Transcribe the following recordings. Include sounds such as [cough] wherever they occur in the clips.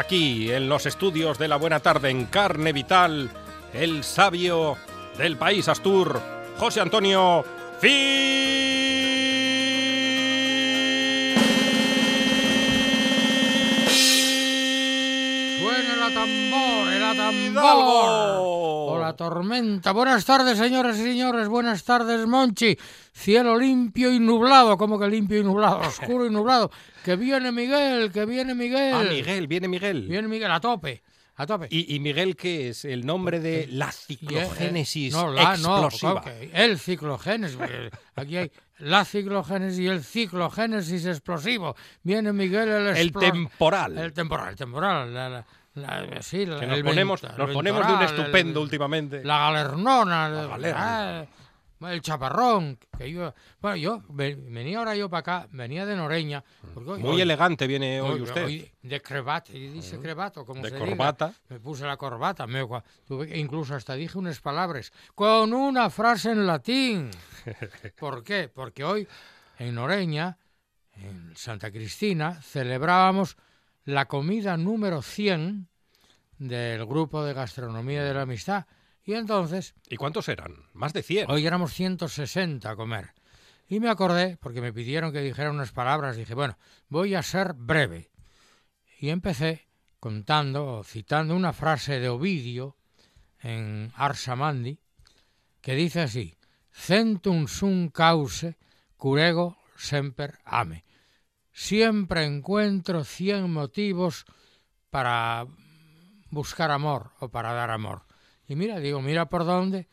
Aquí en los estudios de la Buena Tarde en Carne Vital, el sabio del país Astur, José Antonio Suena la tormenta. Buenas tardes, señoras y señores. Buenas tardes, Monchi. Cielo limpio y nublado. como que limpio y nublado? Oscuro y nublado. Que viene Miguel, que viene Miguel. Ah, Miguel, viene Miguel. Viene Miguel a tope. A tope. ¿Y, Miguel qué es? ¿El nombre de la ciclogénesis no, la, explosiva? No, el ciclogénesis. Aquí hay la ciclogénesis y el ciclogénesis explosivo. Viene Miguel el El temporal. El temporal, el temporal. Sí, que nos, ponemos, nos ponemos de un estupendo últimamente. La galernona. La galerna el chaparrón, que yo, bueno, yo venía ahora yo para acá, venía de Noreña. Muy elegante viene hoy, usted. de crebata, y dice crebato, como de se corbata. Me puse la corbata, me, incluso hasta dije unas palabras, con una frase en latín. [laughs] ¿Por qué? Porque hoy en Noreña, en Santa Cristina, celebrábamos la comida número 100 del grupo de gastronomía de la amistad y entonces... ¿Y cuántos eran? Más de 100. Hoy éramos 160 a comer. Y me acordé, porque me pidieron que dijera unas palabras, dije, bueno, voy a ser breve. Y empecé contando, citando una frase de Ovidio en Arsamandi, que dice así, centum sum cause curego semper ame. Siempre encuentro cien motivos para buscar amor o para dar amor. Y mira, digo, mira por dónde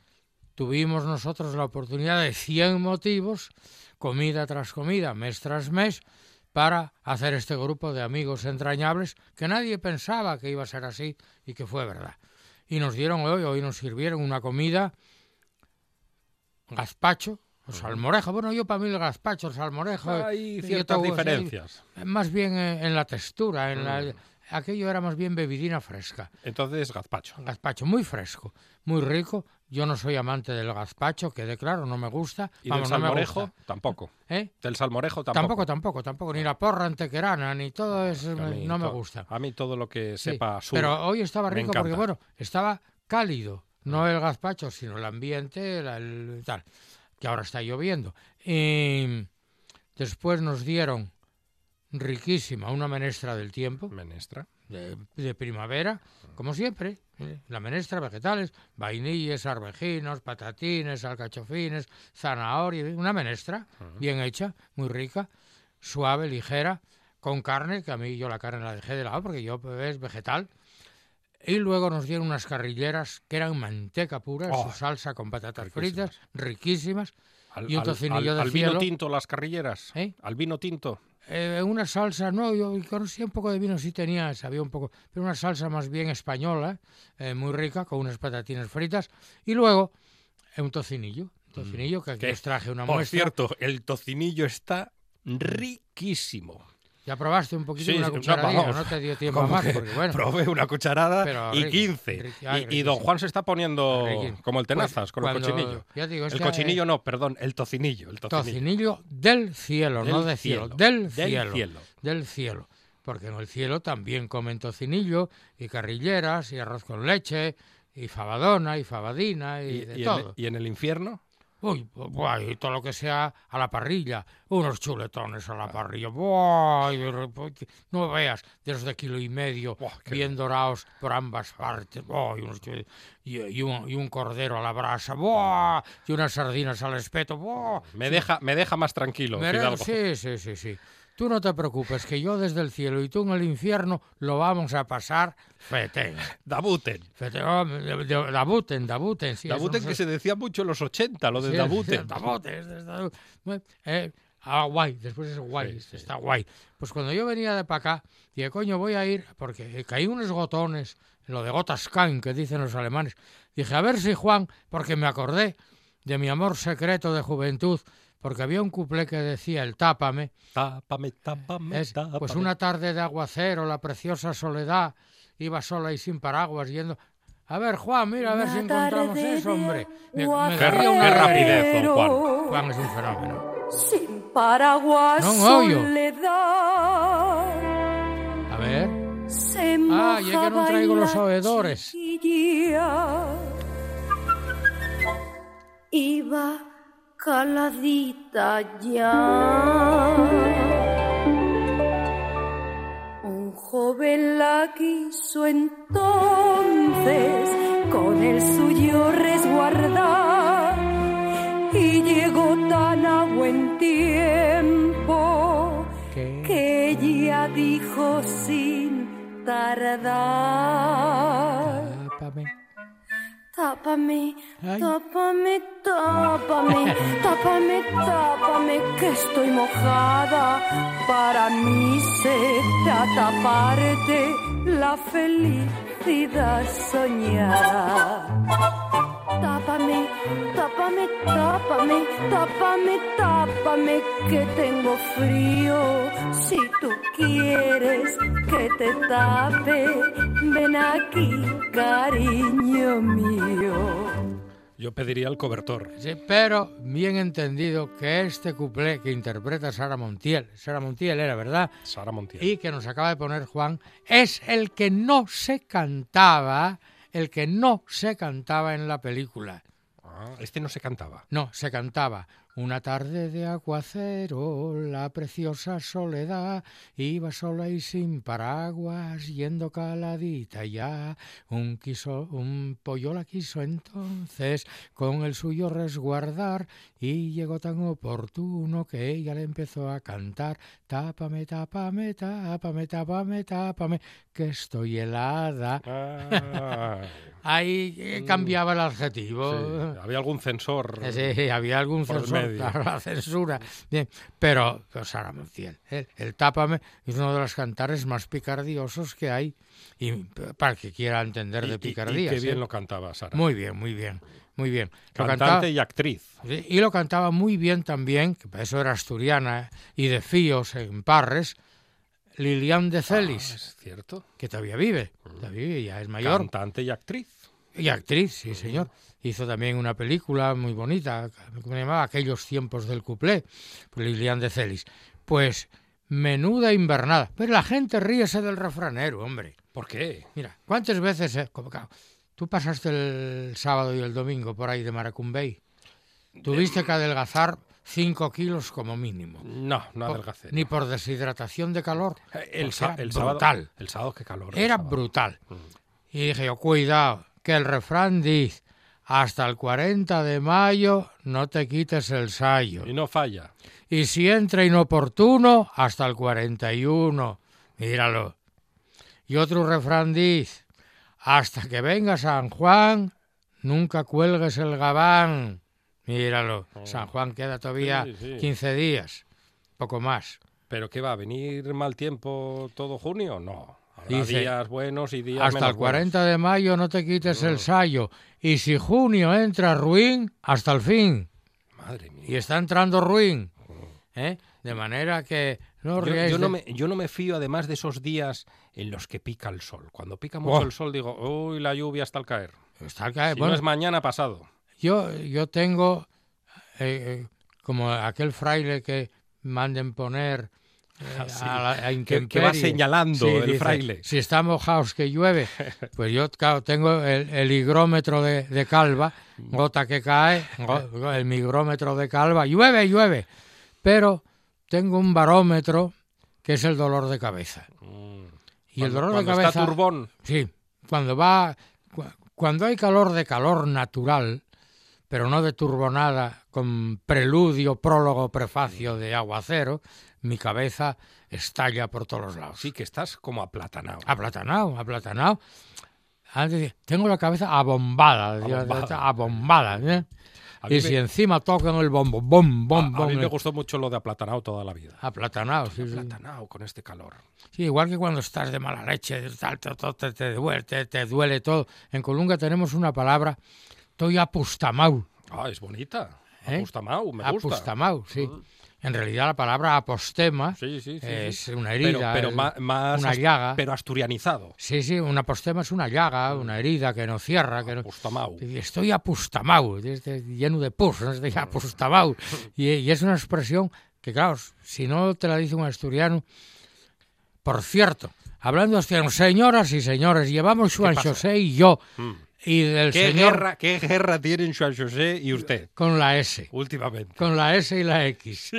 tuvimos nosotros la oportunidad de 100 motivos, comida tras comida, mes tras mes, para hacer este grupo de amigos entrañables que nadie pensaba que iba a ser así y que fue verdad. Y nos dieron hoy, hoy nos sirvieron una comida gazpacho, salmorejo. Bueno, yo para mí el gazpacho, el salmorejo... Hay ciertas diferencias. más bien en, la textura, en la mm aquello era más bien bebidina fresca. Entonces, gazpacho. Gazpacho, muy fresco, muy rico. Yo no soy amante del gazpacho, que de claro, no me gusta. ¿Y del salmorejo? Tampoco. ¿Eh? Del salmorejo tampoco. Tampoco, tampoco, tampoco. Ni la porra antequerana, ni todo eso no me gusta. A mí todo lo que sepa sur, Pero hoy estaba rico porque, bueno, estaba cálido. No el gazpacho, sino el ambiente, el, tal, que ahora está lloviendo. Y después nos dieron riquísima, una menestra del tiempo. Menestra. De, primavera, como siempre. ¿eh? La menestra, vegetales, vainillas, arvejinos, patatines, alcachofines, zanahoria, una menestra bien hecha, muy rica, suave, ligera, con carne, que a mí yo la carne la dejé de lado porque yo pues, es vegetal. Y luego nos dieron unas carrilleras que eran manteca pura, su oh, salsa con patatas fritas, riquísimas. y un tocinillo de al vino tinto las carrilleras? ¿Eh? ¿Al vino tinto? Eh, una salsa, no, yo conocía un poco de vino, sí tenía, sabía un poco, pero una salsa más bien española, eh, muy rica, con unas patatinas fritas, y luego eh, un tocinillo, un tocinillo que aquí os traje una Por cierto, el tocinillo está riquísimo. Ya probaste un poquito Sí, una cucharadita, vamos. no te dio tiempo más, que porque bueno. Probé una cucharada Pero y riqui, 15. riqui, ay, y, don Juan se está poniendo como el tenazas con el cochinillo. ya digo, es el cochinillo no, perdón, el tocinillo. El tocinillo. Tocinillo del cielo, no Del de cielo, cielo, del, del cielo, cielo. del cielo. Porque en el cielo también comen tocinillo y carrilleras y arroz con leche y fabadona y fabadina y, Y, de y en, todo. y en el infierno, Uy, todo lo que sea a la parrilla, unos chuletones a la parrilla, buah, no veas, de los de kilo y medio, Buah, bien dorados por ambas partes, buah, y, unos y- y un, y un cordero a la brasa, buah, y unas sardinas al espeto, buah. me deja, me deja más tranquilo. Fidalgo. Sí, sí, sí, sí. Tú no te preocupes, que yo desde el cielo y tú en el infierno lo vamos a pasar fetén. Dabuten. Fetén, oh, de- de- Dabuten, dabuten, sí. Dabuten no que se decía mucho en los 80, lo de Sí, Dabuten. Dabuten. Bueno, eh, ah, guay, después es guay, Sí, está guay. Pues cuando yo venía de para acá, dije, coño, voy a ir, porque caí unos gotones, lo de gotas caen, que dicen los alemanes. Dije, a ver si Juan, porque me acordé de mi amor secreto de juventud, porque había un cuplé que decía, el tápame, Tápame, tápame, es, tápame. pues una tarde de aguacero, la preciosa soledad, iba sola y sin paraguas yendo... A ver, Juan, mira, a ver si encontramos eso, hombre. Me, me Qué una rapidez, don Juan. Juan es un fenómeno. Sin paraguas oio. soledad A ver, se Ah, y es que no traigo los oedores. Iba caladita ya. Un joven la quiso entonces con el suyo resguardar y llegó tan a buen tiempo que... que ella dijo sin tardar. Tápame. Tápame, Ay. tápame, tápame, tápame, tápame, que estoy mojada. Para mí será taparte la felicidad soñada. Tápame, tápame, tápame, tápame, tápame, que tengo frío. Si tú quieres que te tape, ven aquí, cariño mío. Yo pediría el cobertor. Sí, pero bien entendido que este cuplé que interpreta Sara Montiel, Sara Montiel era, ¿verdad? Sara Montiel. Y que nos acaba de poner Juan, es el que no se cantaba, el que no se cantaba en la película. Ah, este no se cantaba. No, se cantaba. Una tarde de aguacero, la preciosa soledad, iba sola y sin paraguas, yendo caladita ya. Un, quiso, un pollo la quiso entonces con el suyo resguardar y llegó tan oportuno que ella le empezó a cantar. Tápame, tápame, tápame, tápame, tápame, que estoy helada. Ah, Ahí eh, cambiaba el adjetivo. sí. Había algún censor. Sí, había algún censor, [laughs] claro, la censura. Bien, pero, pero Sara Montiel, el, el Tápame es uno de los cantares más picardiosos que hay. Y para el que quiera entender de y- y qué bien ¿eh? lo cantaba Sara. Muy bien, muy bien, muy bien. Lo Cantante cantaba- y actriz. y lo cantaba muy bien también, que para eso era asturiana y de Fíos en Parres, Lilian de Ah, Celis, es cierto. que todavía vive, todavía vive, ya es mayor. Cantante y actriz. Y actriz, sí, señor. Hizo también una película muy bonita, que se llamaba Aquellos tiempos del cuplé, por Lilian de Celis. Pues menuda invernada. Pero la gente ríese del refranero, hombre. ¿Por qué? Mira, ¿cuántas veces... eh, Tú pasaste el sábado y el domingo por ahí de Maracumbey. Tuviste que adelgazar cinco kilos como mínimo. No, no Por- adelgacé. Ni por deshidratación de calor. Eh, El, el sábado. brutal. El sábado, qué calor. el Era sábado. brutal. Y dije yo, cuidado, que el refrán dice, hasta el 40 de mayo no te quites el sayo. Y no falla. Y si entra inoportuno, hasta el 41. Míralo. Y otro refrán dice, hasta que venga San Juan, nunca cuelgues el gabán. Míralo. San Juan queda todavía Oh. Sí, sí. 15 días, poco más. ¿Pero qué va? ¿A venir mal tiempo todo junio? No. Habrá Dice, días buenos y días Hasta menos el 40 de mayo no te quites el sayo. Y si junio entra ruin, hasta el fin. Madre mía. Y está entrando ruin. ¿eh? De manera que No Yo, yo no me, yo no me fío además de esos días en los que pica el sol. Cuando pica mucho Oh. el sol digo, uy, la lluvia está al caer. Está al caer. Si Bueno, no es mañana pasado. yo, yo tengo eh, eh, como aquel fraile que manden poner eh, a a Que, que va señalando Sí, el dice, fraile. Si está mojados que llueve, [laughs] pues yo claro, tengo el, el higrómetro de, de calva, gota que cae, el migrómetro de calva, llueve, llueve. Pero tengo un barómetro que es el dolor de cabeza. Mm. Y el Cuando- dolor de cabeza... está turbón. Sí, cuando va, cu- cuando hay calor de calor natural, pero no de turbonada con preludio, prólogo, prefacio de aguacero, mi cabeza estalla por todos los lados. Sí, que estás como aplatanado. Aplatanado, aplatanado. Antes decía, tengo la cabeza abombada, Abombada. abombada, ¿eh? Y me- si encima tocan el bombo, bom, bom, a, a mí bom, me eh, gustó mucho lo de aplatanado toda la vida. aplatanado, sí, sí. Aplatanado con este calor. Sí, igual que cuando estás de mala leche, tal, te, te, te, duele, te, te duele todo. En Colunga tenemos una palabra, estoy apustamau. Ah, es bonita. ¿Eh? Apustamau, me gusta. Apustamau, sí. En realidad la palabra apostema Sí, sí, sí. sí. es una herida, pero es ma- más, una llaga. pero asturianizado. Sí, sí, una apostema es una llaga, una herida que no cierra, que. Apustamau. Estoy apustamau, lleno de pus, ¿no? estoy apustamau. [laughs] Y, y es una expresión que, claro, si no te la dice un asturiano... Por cierto, hablando asturiano, señoras y señores, llevamos Juan? José y yo, Mm. Y del ¿Qué, señor guerra, ¿Qué guerra tienen Juan José y usted con la S, últimamente? con la S y la X.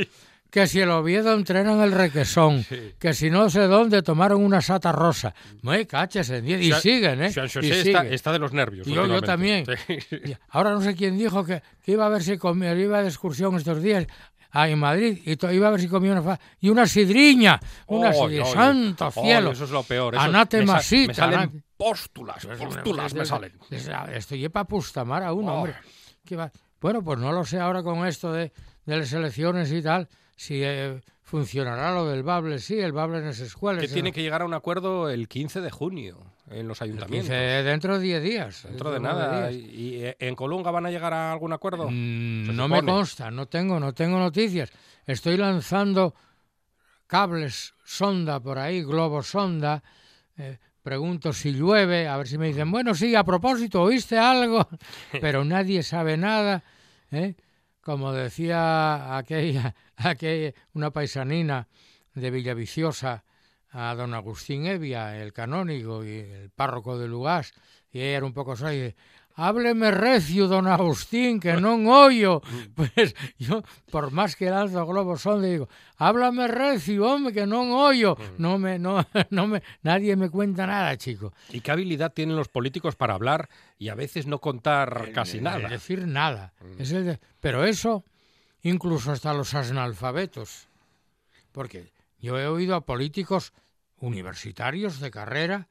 Que si el Oviedo entrenan el requesón, Sí. que si no sé dónde tomaron una sata rosa. Muy caches en diez. Y siguen, ¿eh? Juan Y José está, de los nervios. Yo- yo también. Sí. Ahora no sé quién dijo que, que iba a ver si comía, iba de excursión estos días a en Madrid y iba a ver si comía una fa- y una sidriña, una Oy, sidriña, santo cielo. eso es lo peor. eso- Anátema me, me salen póstulas, póstulas me salen. Esto lleva para pustamar a uno, Oh. hombre. ¿Qué va? Bueno, pues no lo sé ahora con esto de, de las elecciones y tal, si eh, funcionará lo del Bable, sí, el Bable en las escuelas. Que tiene no. que llegar a un acuerdo el 15 de junio en los ayuntamientos. Dice, dentro de 10 días. Dentro de nada. ¿Y, eh, en Colunga van a llegar a algún acuerdo? Mm, no me consta, no tengo, no tengo noticias. Estoy lanzando cables sonda por ahí, globos sonda. eh, pregunto si llueve, a ver si me dicen, bueno, sí, a propósito, ¿oíste algo? [laughs] Pero nadie sabe nada. ¿eh? Como decía aquella, [laughs] aquella, una paisanina de Villaviciosa a don Agustín Evia, el canónigo y el párroco de Lugás, y ella era un poco soy, dice, hábleme recio, don Agustín, que non oyo. [laughs] Pues yo, por más que lanzo globos son, digo, háblame recio, hombre, que non oyo. No me, no, [laughs] no me, nadie me cuenta nada, chico. ¿Y qué habilidad tienen los políticos para hablar y a veces no contar casi El nada? decir nada. Es el de- pero eso, incluso hasta los analfabetos. Porque yo he oído a políticos universitarios de carrera,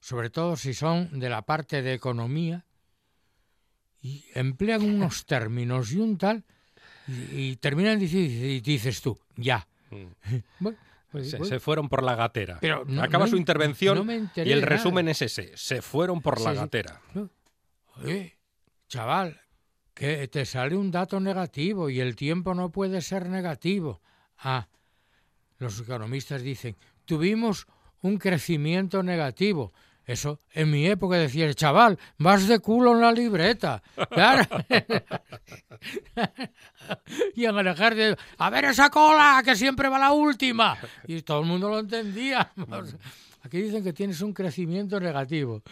sobre todo si son de la parte de economía, y emplean unos [laughs] términos y un tal, y, y terminan diciendo, y dices tú, ya. [laughs] Bueno, pues- Se, fueron por la gatera. Pero no- Acaba no su en- intervención no y el nada. resumen es ese. Se fueron por la sí. gatera. Oye, chaval, que te sale un dato negativo y el tiempo no puede ser negativo. Ah, los economistas dicen, tuvimos un crecimiento negativo. Eso, en mi época decía, chaval, vas de culo en la libreta. Claro. [laughs] y en el ejército, a ver esa cola, que siempre va la última. Y todo el mundo lo entendía. [laughs] Aquí dicen que tienes un crecimiento negativo.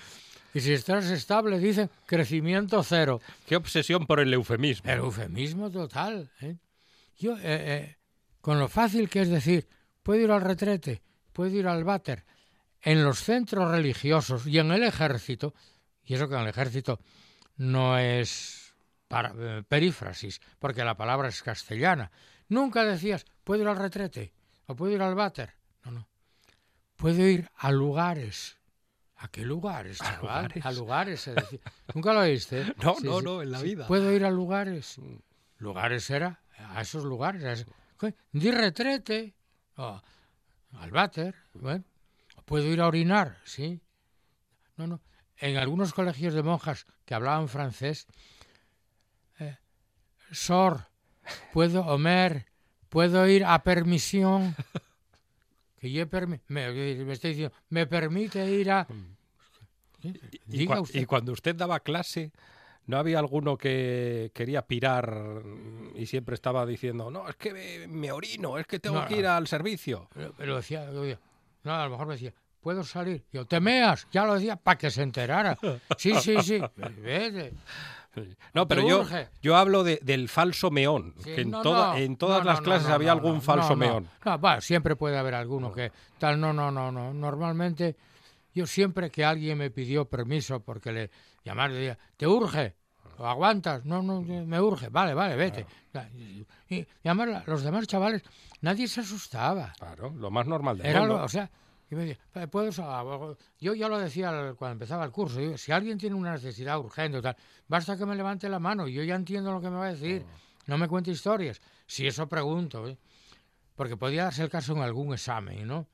Y si estás estable, dicen crecimiento cero. Qué obsesión por el eufemismo. El eufemismo total. ¿eh? Yo, eh, eh, con lo fácil que es decir, puedo ir al retrete, puedo ir al váter, en los centros religiosos y en el ejército, y eso que en el ejército no es para, eh, perífrasis, porque la palabra es castellana. Nunca decías, puedo ir al retrete o puedo ir al váter. No, no. Puedo ir a lugares. ¿A qué lugares, chaval? lugares? A lugares, se decía. Nunca lo oíste. ¿eh? [laughs] No, Sí, no, sí. no, en la Sí, vida. Puedo ir a lugares. Lugares era a esos lugares. a ¿Qué? Di retrete. Al váter. Bueno. Puedo ir a orinar, sí. No, no. En algunos colegios de monjas que hablaban francés, eh, sor, puedo comer puedo ir a permisión. [laughs] Que yo permi- me, me está diciendo, me permite ir a. Y, Diga cua- usted. y cuando usted daba clase, ¿no había alguno que quería pirar y siempre estaba diciendo, no, es que me, me orino, es que tengo No, que ir no. al servicio? Pero- pero decía, no, a lo mejor me decía, ¿puedo salir? Yo, ¿te meas? Ya lo decía para que se enterara. Sí, sí, sí. [laughs] Vete. No, pero yo, yo hablo de- del falso meón, Sí, que en, no, toda- no, en todas no, las clases había algún falso meón. No, va, siempre puede haber alguno que tal, no, no, no, no. Normalmente, yo siempre que alguien me pidió permiso porque le llamar, le decía, ¿te urge? ¿O aguantas? No, no, me urge. Vale, vale, vete. Y, y además los demás chavales, nadie se asustaba. Claro, lo más normal del Era mundo. lo- o sea, y me decía, "Eh, ¿puedo yo ya lo decía cuando empezaba el curso, digo, si alguien tiene una necesidad urgente o tal, basta que me levante la mano y yo ya entiendo lo que me va a decir, no me cuente historias. Si eso pregunto, ¿eh? porque podía darse el caso en algún examen, ¿no?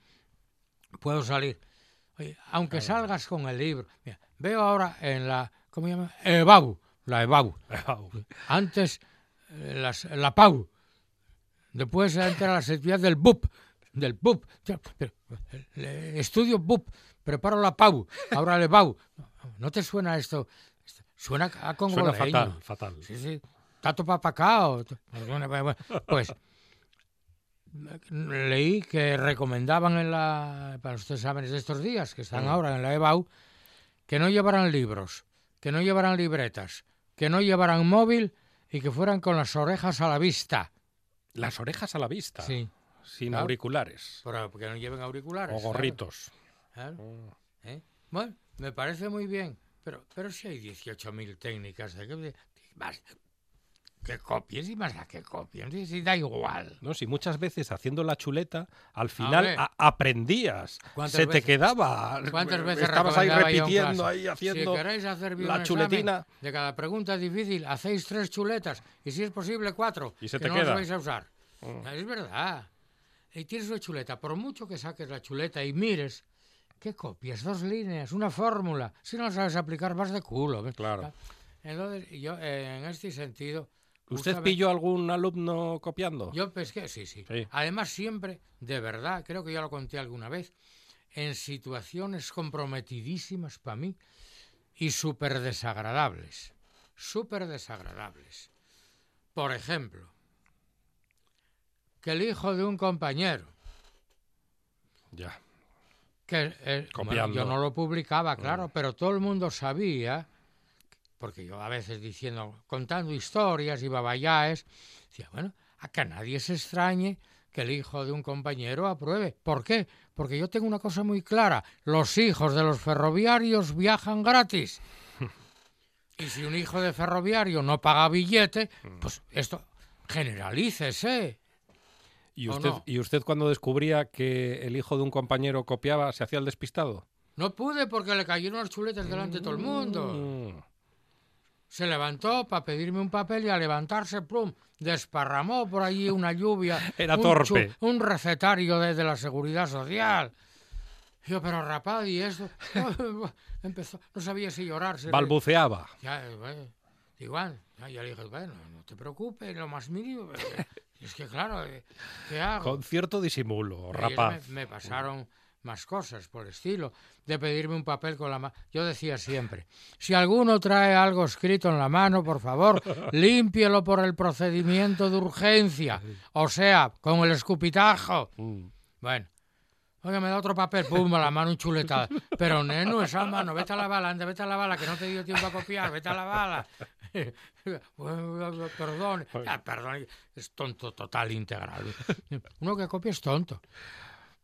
Puedo salir. Oye, aunque salgas con el libro, mira, veo ahora en la, ¿cómo se llama? EBAU, la EBAU. Antes eh, las- la PAU. Después entra la actividad del BUP. Del BUP. Eh, Estudio BUP. Preparo la PAU. Ahora le BAU. ¿No te suena esto? Suena a Suena congoleño. fatal, fatal. Sí, sí. Tato papacao. Pues leí que recomendaban en la, para los exámenes de estos días, que están ahora en la EBAU, que no llevaran libros, que no llevaran libretas, que no llevaran móvil y que fueran con las orejas a la vista. Las orejas a la vista, Sí, sin Claro. auriculares pero que no lleven auriculares. o gorritos. claro, ¿eh? Bueno, me parece muy bien, pero, pero si hay 18.000 técnicas de que, más, que copies y más da que copien, si, si da igual. No, si muchas veces haciendo la chuleta, al final a- aprendías, ¿Cuántas se te veces- quedaba. ¿Cuántas veces estabas ahí repitiendo, ahí haciendo Si queréis hacer bien la chuletina? de cada pregunta difícil, hacéis tres chuletas y si es posible cuatro, Y se que te no queda. las vais a usar. Es verdad. Y tienes una chuleta, por mucho que saques la chuleta y mires, ¿qué copias? Dos líneas, una fórmula. Si no sabes aplicar, vas de culo. ¿ves? Claro. Entonces, yo, eh, en este sentido... ¿Usted pilló algún alumno copiando? yo pesqué, sí, sí, Sí. Además, siempre, de verdad, creo que ya lo conté alguna vez, en situaciones comprometidísimas para mí y súper desagradables. Súper desagradables. Por ejemplo, que el hijo de un compañero, Ya. que eh, bueno, yo no lo publicaba, claro, pero todo el mundo sabía, porque yo a veces diciendo, contando historias y babayaes, decía, bueno, a que nadie se extrañe que el hijo de un compañero apruebe. ¿Por qué? Porque yo tengo una cosa muy clara, los hijos de los ferroviarios viajan gratis. [laughs] Y si un hijo de ferroviario no paga billete, pues esto generalícese. ¿Y ¿O usted, no? ¿Y usted cuando descubría que el hijo de un compañero copiaba, se hacía el despistado? No pude porque le cayeron las chuletas delante de todo el mundo. Se levantó para pedirme un papel y al levantarse, plum, desparramó por allí una lluvia. [laughs] Era un torpe. un recetario de, de la seguridad social. Yo, pero rapaz, ¿y esto? [laughs] Empezó, no sabía si llorar. si. Balbuceaba. Ya, eh, bueno, igual. Ya, yo le dije, bueno, no te preocupes, lo más mínimo. [laughs] Es que, claro, eh, ¿qué hago? Con cierto disimulo, rapaz. Me, me pasaron más cosas por el estilo, de pedirme un papel con la mano. Yo decía siempre, si alguno trae algo escrito en la mano, por favor, [laughs] límpielo por el procedimiento de urgencia, o sea, con el escupitajo. Mm. Bueno, oiga, me da otro papel, pum, a la mano un chuletada. Pero, neno, esa mano, vete a la bala, anda, vete a la bala, que no te dio tiempo a copiar, vete a la bala. [laughs] Perdón, Ah, perdón, es tonto total integral. Uno que copia es tonto.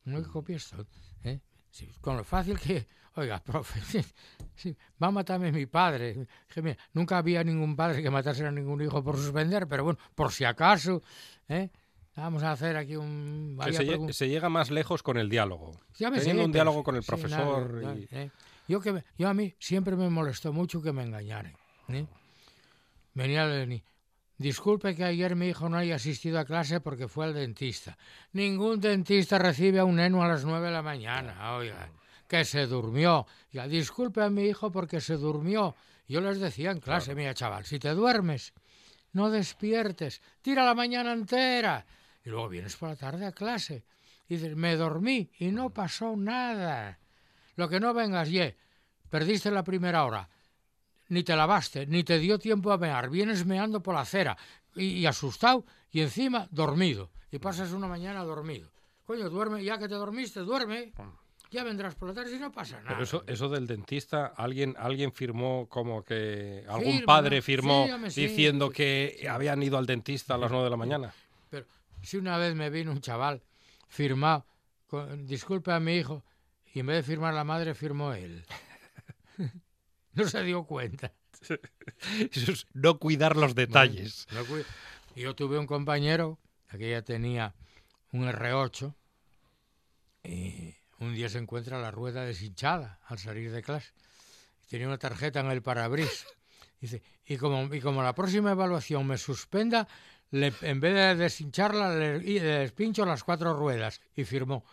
Uno que copia es tonto. ¿Eh? Sí, con lo fácil que, oiga, profe, [laughs] sí, va a matarme mi padre. Dije, mira, nunca había ningún padre que matase a ningún hijo por suspender, pero bueno, por si acaso, ¿eh? vamos a hacer aquí un... Se, lle- pregun- se llega más lejos con el diálogo. ya me sé, Teniendo un diálogo con el profesor. nada, y- nada, ¿eh? Yo que yo a mí siempre me molestó mucho que me engañaran. ¿eh? Venía el Disculpe que ayer mi hijo no haya asistido a clase porque fue al dentista. Ningún dentista recibe a un neno a las nueve de la mañana, oiga. Que se durmió. Ya, disculpe a mi hijo porque se durmió. Yo les decía en clase, mira chaval, si te duermes, no despiertes, tira la mañana entera. Y luego vienes por la tarde a clase. Y dices, me dormí y no pasó nada. Lo que no vengas, ye, perdiste la primera hora, ni te lavaste, ni te dio tiempo a mear, vienes meando por la acera y, y asustado y encima dormido. Y pasas una mañana dormido. Coño, duerme, ya que te dormiste, duerme. Ya vendrás por la tarde y no pasa nada. Pero eso, eso del dentista, alguien, alguien firmó como que algún Firma, padre firmó diciendo sí, que habían ido al dentista a las nueve de la mañana. Pero si una vez me vino un chaval firmado, con, disculpe a mi hijo, y en vez de firmar la madre, firmó él. [laughs] no se dio cuenta. [laughs] Eso es no cuidar los detalles. No cuida- Y Yo tuve un compañero, que ya tenía un R8, y un día se encuentra la rueda deshinchada al salir de clase. Tenía una tarjeta en el parabris. [laughs] Dice, y como, y como la próxima evaluación me suspenda, le- en vez de deshincharla, le, y le despincho las cuatro ruedas. Y firmó.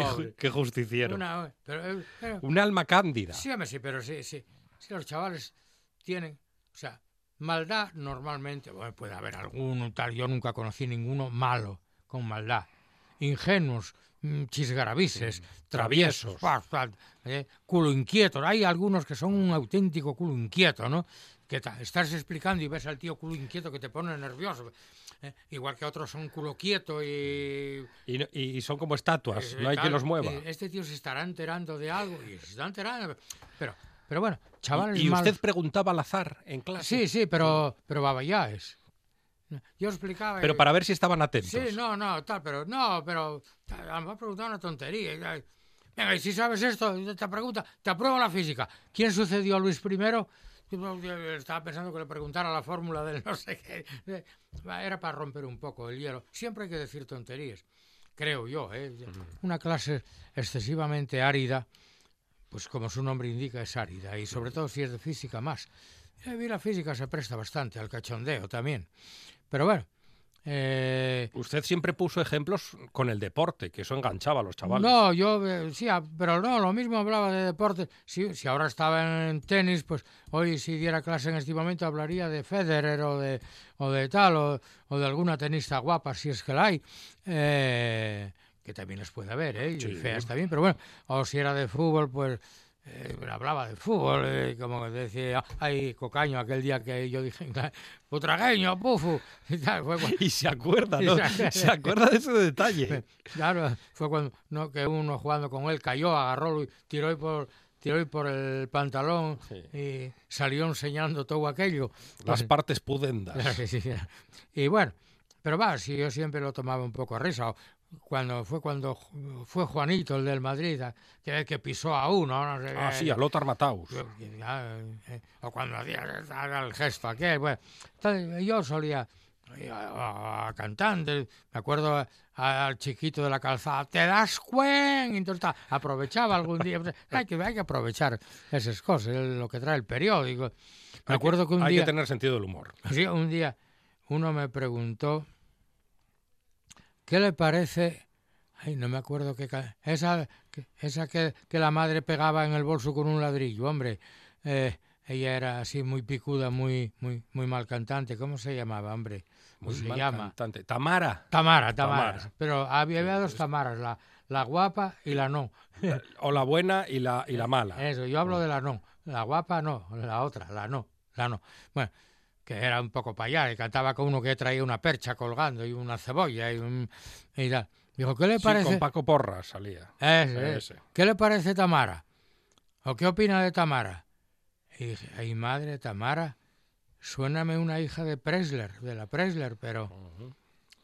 Pobre. qué justiciero. Una- pero, eh, pero- Un alma cándida. Sí, hombre, sí, pero sí, sí. Sí, los chavales tienen, o sea, maldad normalmente, bueno, puede haber alguno tal, yo nunca conocí ninguno malo, con maldad. Ingenuos, mm, chisgarabises, traviesos, pa, eh, culo inquieto. Hay algunos que son un auténtico culo inquieto, ¿no? Que estás explicando y ves al tío culo inquieto que te pone nervioso. Eh, igual que otros son culo quieto y Y, no- y son como estatuas, eh, no hay tal, quien los mueva. Este tío se estará enterando de algo y se está enterando. Pero, pero bueno, chavales y, y usted malos- preguntaba al azar en clase. Sí, sí, pero, pero babayáes. Yo explicaba... Pero para ver si estaban atentos. Sí, no, no, tal, pero no, pero a lo mejor preguntaba una tontería. ay, Venga, y si sabes esto, te pregunta, te apruebo la física. ¿Quién sucedió a Luis I? Estaba pensando que le preguntara la fórmula del no sé qué. Eh, Era para romper un poco el hielo. Siempre hay que decir tonterías, creo yo. ¿eh? Una clase excesivamente árida, pues como su nombre indica, es árida. Y sobre todo si es de física más. Y mí la física se presta bastante al cachondeo también. Pero bueno, eh, Usted siempre puso ejemplos con el deporte, que eso enganchaba a los chavales. no, yo eh, sí, ah, pero no, lo mismo hablaba de deporte. Si, si ahora estaba en tenis, pues hoy si diera clase en este momento hablaría de Federer o de, o de tal, o, o de alguna tenista guapa, si es que la hay. Eh, que también les puede haber, ¿eh? Y Sí. feas también, pero bueno, o si era de fútbol, pues eh, hablaba de fútbol, eh, como decía, ay, cocaño, aquel día que yo dije, [laughs] putragueño, pufu, [laughs] y tal, fue cuando- Y se acuerda, [laughs] ¿no? se- Se acuerda de ese detalle. Claro, fue cuando no, que uno jugando con él cayó, agarró, y tiró y por tiró y por el pantalón Sí. y salió enseñando todo aquello. Las Pues, partes pudendas. Y bueno, pero va, sí, yo siempre lo tomaba un poco a risa. o Cuando fue cuando fue Juanito, el del Madrid, que, que pisó a uno, no sé Ah, qué. sí, a Lothar Matthaus. Eh, o cuando hacía el gesto aquel, bueno, entonces yo solía eh, a, a cantante, me acuerdo a- al chiquito de la calzada, te das cuen, entonces aprovechaba algún día, pues, [laughs] hay que, hay que aprovechar esas cosas, lo que trae el periódico. Me Hay acuerdo que un hay día, que tener sentido del humor. sí, un día uno me preguntó, ¿qué le parece? Ay, no me acuerdo qué... Esa, que, esa que, que la madre pegaba en el bolso con un ladrillo, hombre. Eh, ella era así muy picuda, muy, muy, muy mal cantante. ¿Cómo se llamaba, hombre? ¿Cómo Muy se mal llama? cantante. Tamara. Tamara, Tamara. Tamara. Pero había, había dos Tamaras, la, la guapa y la no. [laughs] O la buena y la, y la mala. Eso, yo hablo de la no. La guapa no, la otra, la no, la no. Bueno, que era un poco para allá, y cantaba con uno que traía una percha colgando y una cebolla y, un, y tal. Dijo, ¿qué le Sí, parece? con Paco Porras salía. Ese, Ese. ¿Qué le parece Tamara? ¿O qué opina de Tamara? Y dije, ay madre, Tamara, suéname una hija de Presler, de la Presler, pero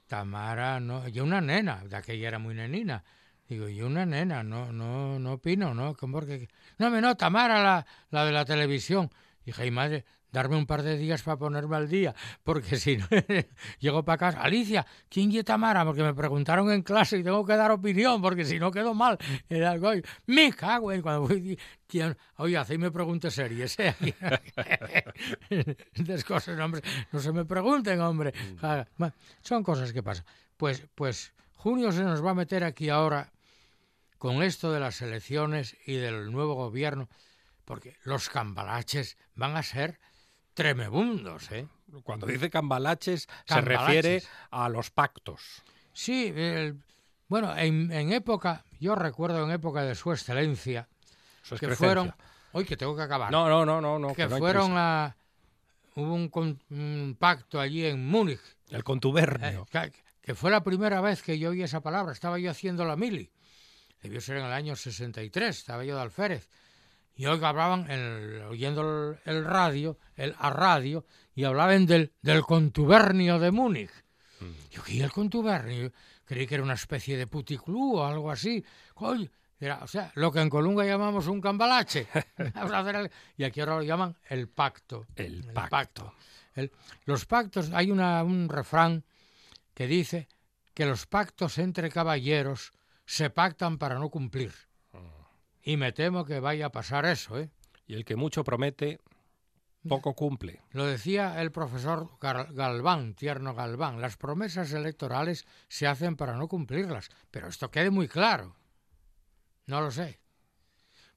Tamara no, yo una nena, de aquella era muy nenina. Digo, yo una nena, no, no, no opino, ¿no? ¿Cómo porque... No, me no, Tamara, la, la de la televisión. Dije, ay madre, darme un par de días para ponerme al día, porque [laughs] si no, llego para casa, Alicia, ¿quién es Tamara? Porque me preguntaron en clase y tengo que dar opinión, porque si no quedo mal. Era algo, y me cago en cuando fui, ¿quién? oye, hacéis preguntas series, ¿eh? [laughs] Cosas, hombre, no se me pregunten, hombre. Bueno, son cosas que pasan. Pues, pues junio se nos va a meter aquí ahora con esto de las elecciones y del nuevo gobierno, porque los cambalaches van a ser tremebundos, ¿eh? Cuando dice cambalaches, se refiere a los pactos. Sí, el- bueno, en, en época, yo recuerdo en época de su excelencia, Su que fueron, hoy que tengo que acabar, No, no, no, no, no. que no fueron a, hubo un, con- un pacto allí en Múnich, El eh, contubernio. que, que fue la primera vez que yo oí esa palabra, estaba yo haciendo la mili, debió ser en el año 63, estaba yo de alférez, y hoy hablaban, el- oyendo el, el radio, el a radio, y hablaban del, del contubernio de Múnich. Yo, ¿qué el contubernio? Creí que era una especie de puticlú o algo así. Coño, era, o sea, lo que en Colunga llamamos un cambalache. [laughs] Y aquí ahora lo llaman el pacto. El pacto. El- los pactos, hay una, un refrán que dice que los pactos entre caballeros se pactan para no cumplir. Y me temo que vaya a pasar eso, ¿eh? Y el que mucho promete, poco cumple. Lo decía el profesor Galván, Tierno Galván, las promesas electorales se hacen para no cumplirlas, pero esto quede muy claro. No lo sé.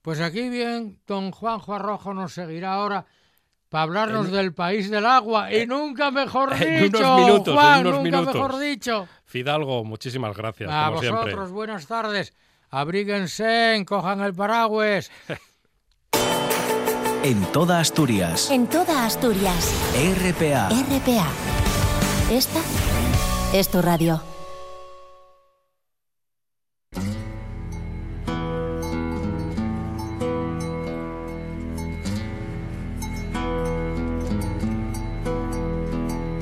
Pues aquí bien, don Juanjo Arrojo nos seguirá ahora para hablarnos del país del agua y nunca mejor dicho, en unos minutos, en unos nunca minutos. mejor dicho. Fidalgo, muchísimas gracias, A como vosotros, siempre. buenas tardes. Abríguense, cojan el paraguas. [laughs] En toda Asturias. En toda Asturias. RPA. RPA. Esta es tu radio.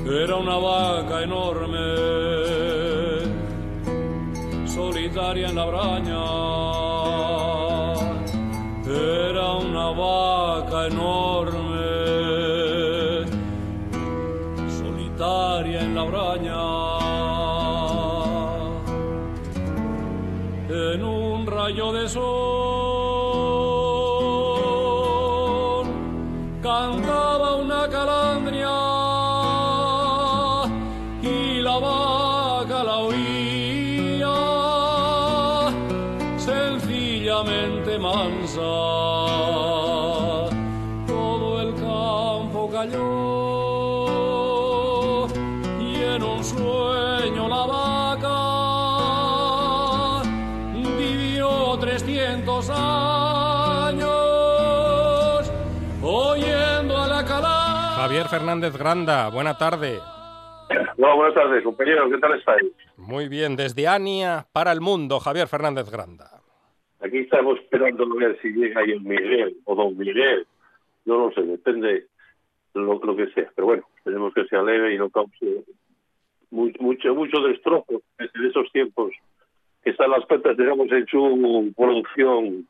Era una vaca enorme, en la braña. Era una vaca enorme, solitaria en la braña. En un rayo de sol Fernández Granda, buena tarde. Hola, buenas tardes, compañeros. ¿Qué tal estáis? Muy bien, desde Ania para el mundo, Javier Fernández Granda. Aquí estamos esperando a ver si llega ahí el Miguel o Don Miguel. No lo sé, depende lo, lo que sea. Pero bueno, esperemos que sea leve y no cause mu- mucho, mucho destrozo en esos tiempos que están las plantas, digamos, en su producción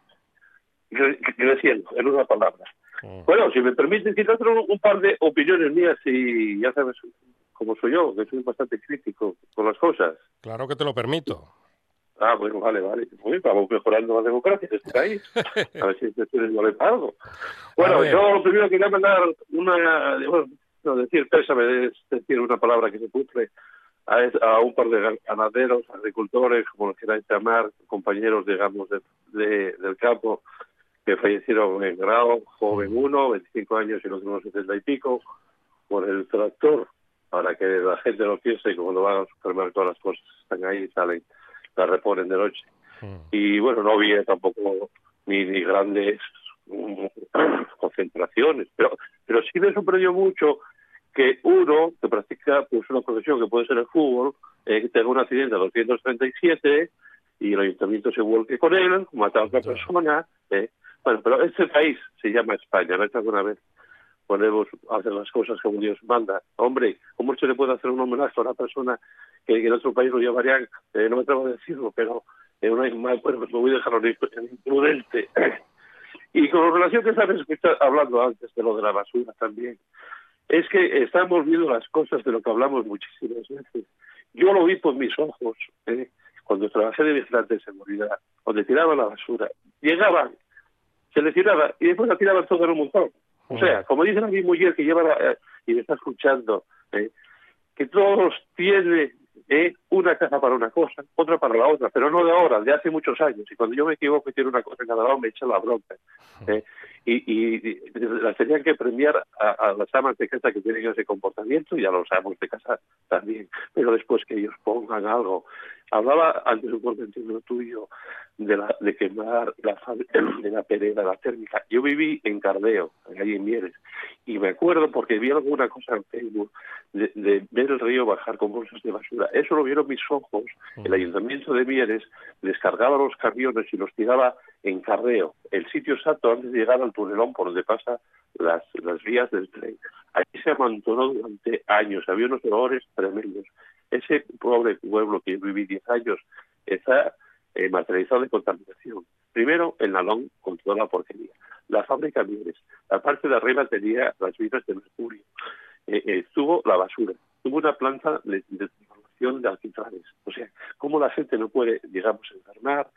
cre- creciendo, en una palabra. Mm. Bueno, si me permite citar un, un par de opiniones mías y ya sabes cómo soy yo, que soy bastante crítico con las cosas. Claro que te lo permito. Ah, bueno, vale, vale. Muy bien, vamos mejorando la democracia en este país. A ver si ustedes no le algo. A Bueno, yo lo primero quería mandar una, bueno, no, decir pésame, es decir una palabra que se cumple a, a un par de gan- ganaderos, agricultores, como los queráis llamar, compañeros, digamos, de, de- del campo, que fallecieron en grado, joven uno, 25 años y el otro unos 70 y pico, por el tractor, para que la gente no piense que cuando van al supermercado las cosas están ahí y salen, las reponen de noche. Mm. Y bueno, no había tampoco ni, ni grandes mm, [clears throat] concentraciones, pero, pero sí me sorprendió mucho que uno que practica pues una profesión que puede ser el fútbol, eh, tenga un accidente a 237 y el ayuntamiento se vuelque con él, mata a otra persona. eh. Bueno, pero este país se llama España, ¿no es alguna vez? Podemos hacer las cosas como Dios manda. Hombre, ¿cómo se le puede hacer un homenaje a una persona que, en otro país lo llamarían, eh, no me atrevo a decirlo, pero eh, un animal, bueno, pues me voy a dejar imprudente. [clears throat] Y con relación que estás hablando antes de lo de la basura también, es que estamos viendo las cosas de lo que hablamos muchísimas veces. Yo lo vi por mis ojos eh, cuando trabajé de vigilante de seguridad, donde tiraban la basura. Llegaban, se le tiraba y después la tiraban todo en un montón. O sea, como dice mi mujer que lleva la- eh, y me está escuchando, eh, que todos tienen eh, una caja para una cosa, otra para la otra, pero no de ahora, de hace muchos años. Y cuando yo me equivoco y tiene una cosa en cada lado, me echa la bronca. eh. y, y, las tenían que premiar a, las amas de casa que tienen ese comportamiento y a los amos de casa también. Pero después que ellos pongan algo. Hablaba antes un comentario tuyo de, la, de quemar la, [clears throat] de la pereda, la térmica. Yo viví en Cardeo, allí en Mieres, y me acuerdo porque vi alguna cosa en Facebook de, de ver el río bajar con bolsas de basura. Eso lo vieron mis ojos. El ayuntamiento de Mieres descargaba los camiones y los tiraba en Cardeo, el sitio exacto antes de llegar al tunelón por donde pasa las, las vías del tren. Allí se amontonó durante años, había unos olores tremendos. Ese pobre pueblo que viví 10 años está eh, materializado de contaminación. Primero, el nalón con toda la porquería. La fábrica Mieres. La parte de arriba tenía las minas de mercurio. Eh, eh, estuvo la basura. Tuvo una planta de, de, de alquitranes. O sea, cómo la gente no puede, digamos, enfermar,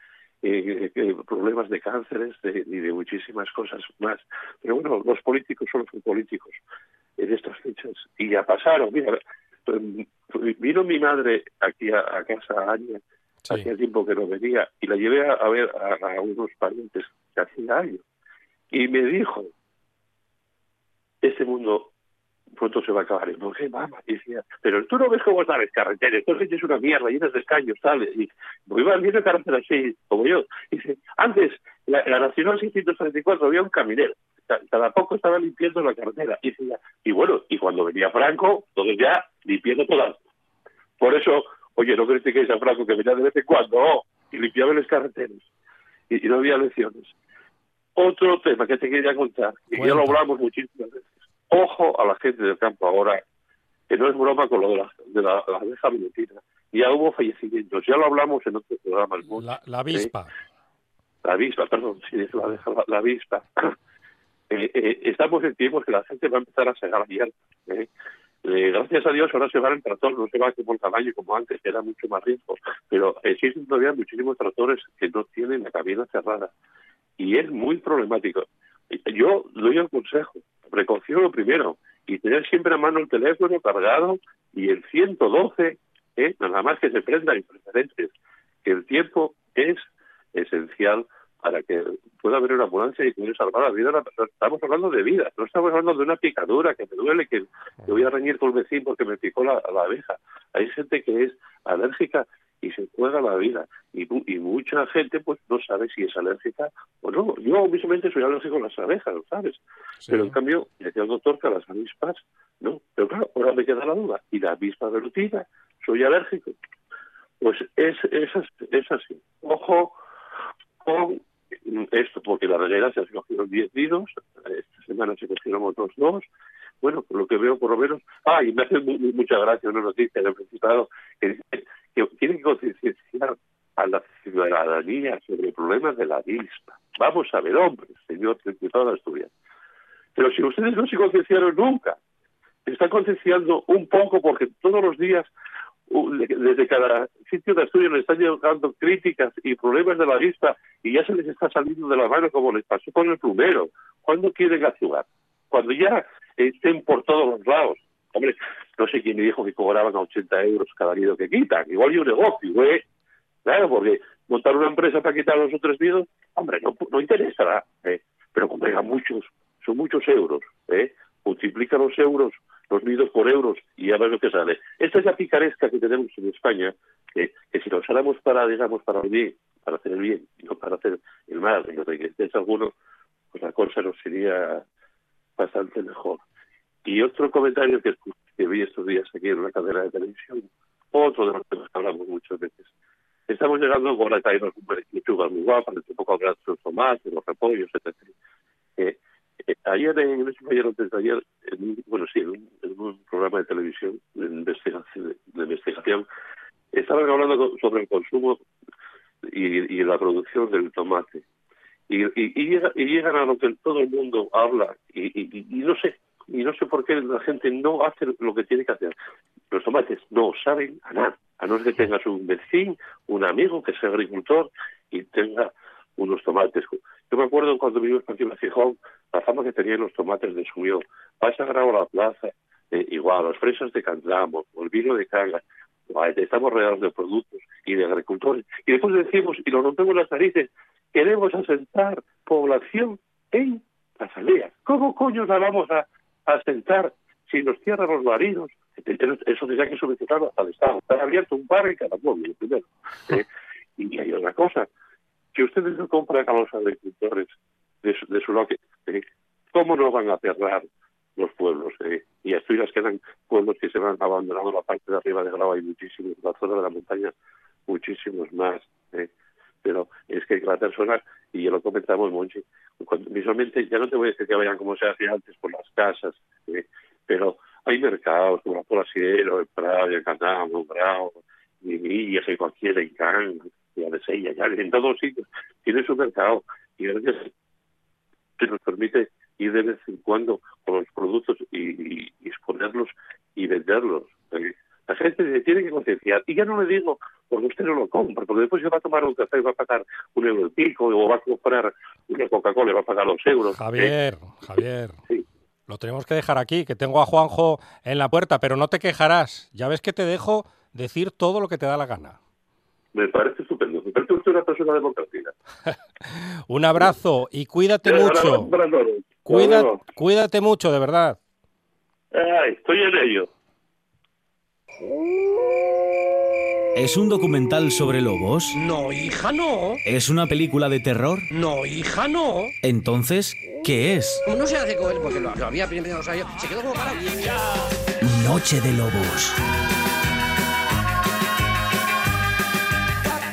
eh, eh, problemas de cánceres y de muchísimas cosas más. Pero bueno, los políticos solo son políticos en estas fechas. Y ya pasaron. Mira, vino mi madre aquí a, casa Aña, hacía tiempo que no venía, y la llevé a, ver a, unos parientes que hacía años. Y me dijo, este mundo pronto se va a acabar. Y dije, mamá, y decía, pero tú no ves cómo están las carreteras, esto es una mierda, llenas de escaños, tal. Y pues iba viendo carreteras así, como yo. Y dice, antes, la, la Nacional 634 había un caminero, cada poco estaba limpiando la carretera. Y decía, y bueno, y cuando venía Franco, entonces ya limpiando todas. Por eso, oye, no critiquéis a Franco que venía de vez en cuando, oh, y limpiaba las carreteras. Y, no había lecciones. Otro tema que te quería contar, y ya lo hablamos muchísimas veces Ojo a la gente del campo ahora, que no es broma con lo de la, de la, abeja Ya hubo fallecimientos, ya lo hablamos en otro programa. La, la avispa. La avispa, perdón, sí, es la, la, avispa. Eh, eh, estamos en tiempos que la gente va a empezar a segar hierba. ¿eh? Eh, gracias a Dios ahora se va el tractor, no se va como el caballo como antes, que era mucho más riesgo, pero existen todavía muchísimos tractores que no tienen la cabina cerrada y es muy problemático. Yo doy el consejo, precaución lo primero, y tener siempre a mano el teléfono cargado y el 112, ¿eh? nada más que se prenda y preferentes, que el tiempo es esencial para que pueda haber una ambulancia y poder salvar la vida. Estamos hablando de vida, no estamos hablando de una picadura que me duele, que, voy a reñir con el vecino porque me picó la, la abeja. Hay gente que es alérgica y se juega la vida. Y, y mucha gente pues no sabe si es alérgica o no. Yo mismamente soy alérgico a las abejas, ¿lo sabes? Pero en cambio, decía el doctor que a las avispas, no. Pero claro, ahora me queda la duda. ¿Y la avispa velutina? ¿Soy alérgico? Pues es, es, es así. Ojo con esto, porque la reguera se cogieron 10 nidos, esta semana se cogieron otros dos, bueno, por lo que veo por lo menos, ah, y me hace mucha gracia una noticia del Principado que dice que tiene que concienciar a la ciudadanía sobre problemas de la avispa. Vamos a ver, hombre, señor Principado de Asturias. Pero si ustedes no se concienciaron nunca, están concienciando un poco porque todos los días desde cada sitio de estudio le están llegando críticas y problemas de la vista y ya se les está saliendo de la mano como les pasó con el plumero. ¿Cuándo quieren actuar? Cuando ya estén por todos los lados. Hombre, no sé quién me dijo que cobraban a 80 euros cada nido que quitan. Igual hay un negocio, güey. Claro, porque montar una empresa para quitar los otros nidos, hombre, no, interesa. ¿eh? Pero como muchos, son muchos euros. ¿eh? Multiplica los euros, los nidos por euros y a ver lo que sale. Esta es la picaresca que tenemos en España, que, si lo usáramos para, digamos, para el bien, para hacer el bien, no para hacer el mal, y estés alguno, pues la cosa nos sería bastante mejor. Y otro comentario que, que vi estos días aquí en una cadena de televisión, otro de los que hablamos muchas veces. Estamos llegando con la caída de muy guapas, un poco de los tomates, los repollos, etc. eh, ayer, en ayer antes de ayer, en, bueno, sí, en un, programa de televisión de investigación, de investigación estaban hablando sobre el consumo y, y la producción del tomate. Y, y, y, llegan a lo que todo el mundo habla y, no sé y no sé por qué la gente no hace lo que tiene que hacer. Los tomates no saben a nada a no ser que tengas un vecino un amigo que sea agricultor y tenga unos tomates yo me acuerdo cuando vivimos en de Gijón la fama que tenían los tomates de suyo vas a grabar la plaza eh, igual las fresas de Candamo el vino de Canga estamos rodeados de productos y de agricultores y después decimos y nos rompemos las narices queremos asentar población en las aldeas. ¿Cómo coño la vamos a, a sentar si nos cierran los marinos? Eso tendría que subvencionarlo hasta el Estado. Está abierto un bar en cada pueblo, primero. ¿eh? Y hay otra cosa, que ustedes no compran a los agricultores de su, de su lote, ¿eh? ¿cómo no van a cerrar los pueblos? Eh? Y Asturias quedan pueblos que se van abandonando la parte de arriba de Grau, hay muchísimos, la zona de la montaña, muchísimos más. ¿eh? Pero es que la persona, y ya lo comentamos, Monchi, cuando, visualmente, ya no te voy a decir que vayan como se hacía antes por las casas, ¿eh? pero hay mercados como la Pola Siero, el Prado, el Canamo, Bravo, y Villas, y cualquiera, y Can, y Adesella, ya en todos sitios tiene su mercado y gracias que nos permite ir de vez en cuando con los productos y, y, y exponerlos y venderlos. La gente se tiene que concienciar. Y ya no le digo porque usted no lo compra, porque después se va a tomar un café y va a pagar un euro el pico, o va a comprar una Coca-Cola y va a pagar dos euros. Javier, ¿eh? Javier. Sí. Lo tenemos que dejar aquí, que tengo a Juanjo en la puerta, pero no te quejarás. Ya ves que te dejo decir todo lo que te da la gana. Me parece estupendo. Usted una democrática. [laughs] Un abrazo y cuídate Eh, mucho. Cuida- cuídate mucho, de verdad. ay, estoy en ello. ¿Es un documental sobre lobos? No, hija, no. ¿Es una película de terror? No, hija, no. Entonces, ¿qué es? No se hace con él porque lo, lo había primero, o sea, yo- se quedó como parado. Noche de Lobos.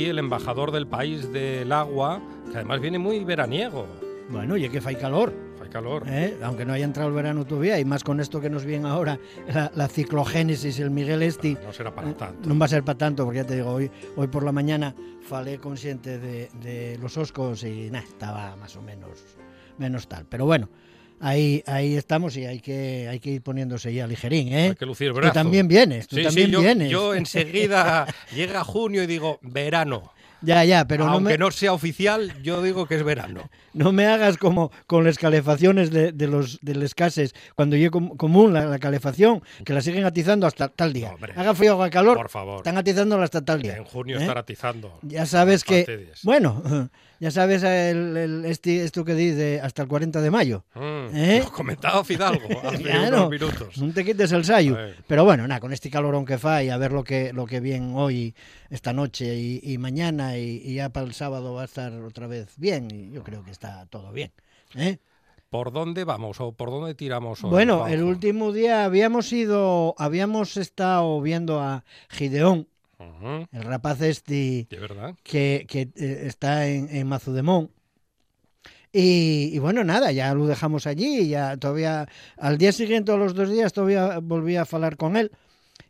Aquí el embajador del país del agua, que además viene muy veraniego. Bueno, y es que fai calor, Hay calor. ¿eh? aunque no haya entrado el verano todavía, y más con esto que nos viene ahora, la, la ciclogénesis, el Miguel Esti, No será para eh, tanto. non va a ser para tanto, porque ya te digo, hoy, hoy por la mañana falé consciente de, de los oscos y nah, estaba más o menos, menos tal. Pero bueno, ahí, ahí estamos y hay que, hay que ir poniéndose ya ligerín, ¿eh? Hay que lucir el Tú brazo. también vienes, tú Sí, sí, también yo, vienes. yo enseguida [laughs] llega junio y digo verano. Ya, ya, pero no Aunque me, no sea oficial, yo digo que es verano. [laughs] no me hagas como con las calefacciones de, de los de les cases, cuando yo com- común la, la calefacción, que la siguen atizando hasta tal día. No, hombre. Haga frío o haga calor, Por favor. están atizándola hasta tal día. En junio ¿eh? estar atizando. Ya sabes que, bueno, ya sabes el, el- este, esto que dice hasta el 40 de mayo. Mm, ¿Eh? Lo comentaba Fidalgo [laughs] hace Claro, unos minutos. No te quites el sayo. Pero bueno, nada, con este calorón que fa y a ver lo que lo que viene hoy, esta noche y, y mañana y, y ya para el sábado va a estar otra vez bien y yo creo que está todo bien. ¿eh? ¿Por dónde vamos o por dónde tiramos hoy? Bueno, Juanjo? el último día habíamos ido, habíamos estado viendo a Gideón, El rapaz este que, que, eh, está en, en Mazudemón. Y, y bueno, nada, ya lo dejamos allí, ya todavía, al día siguiente o los dos días todavía volví a hablar con él.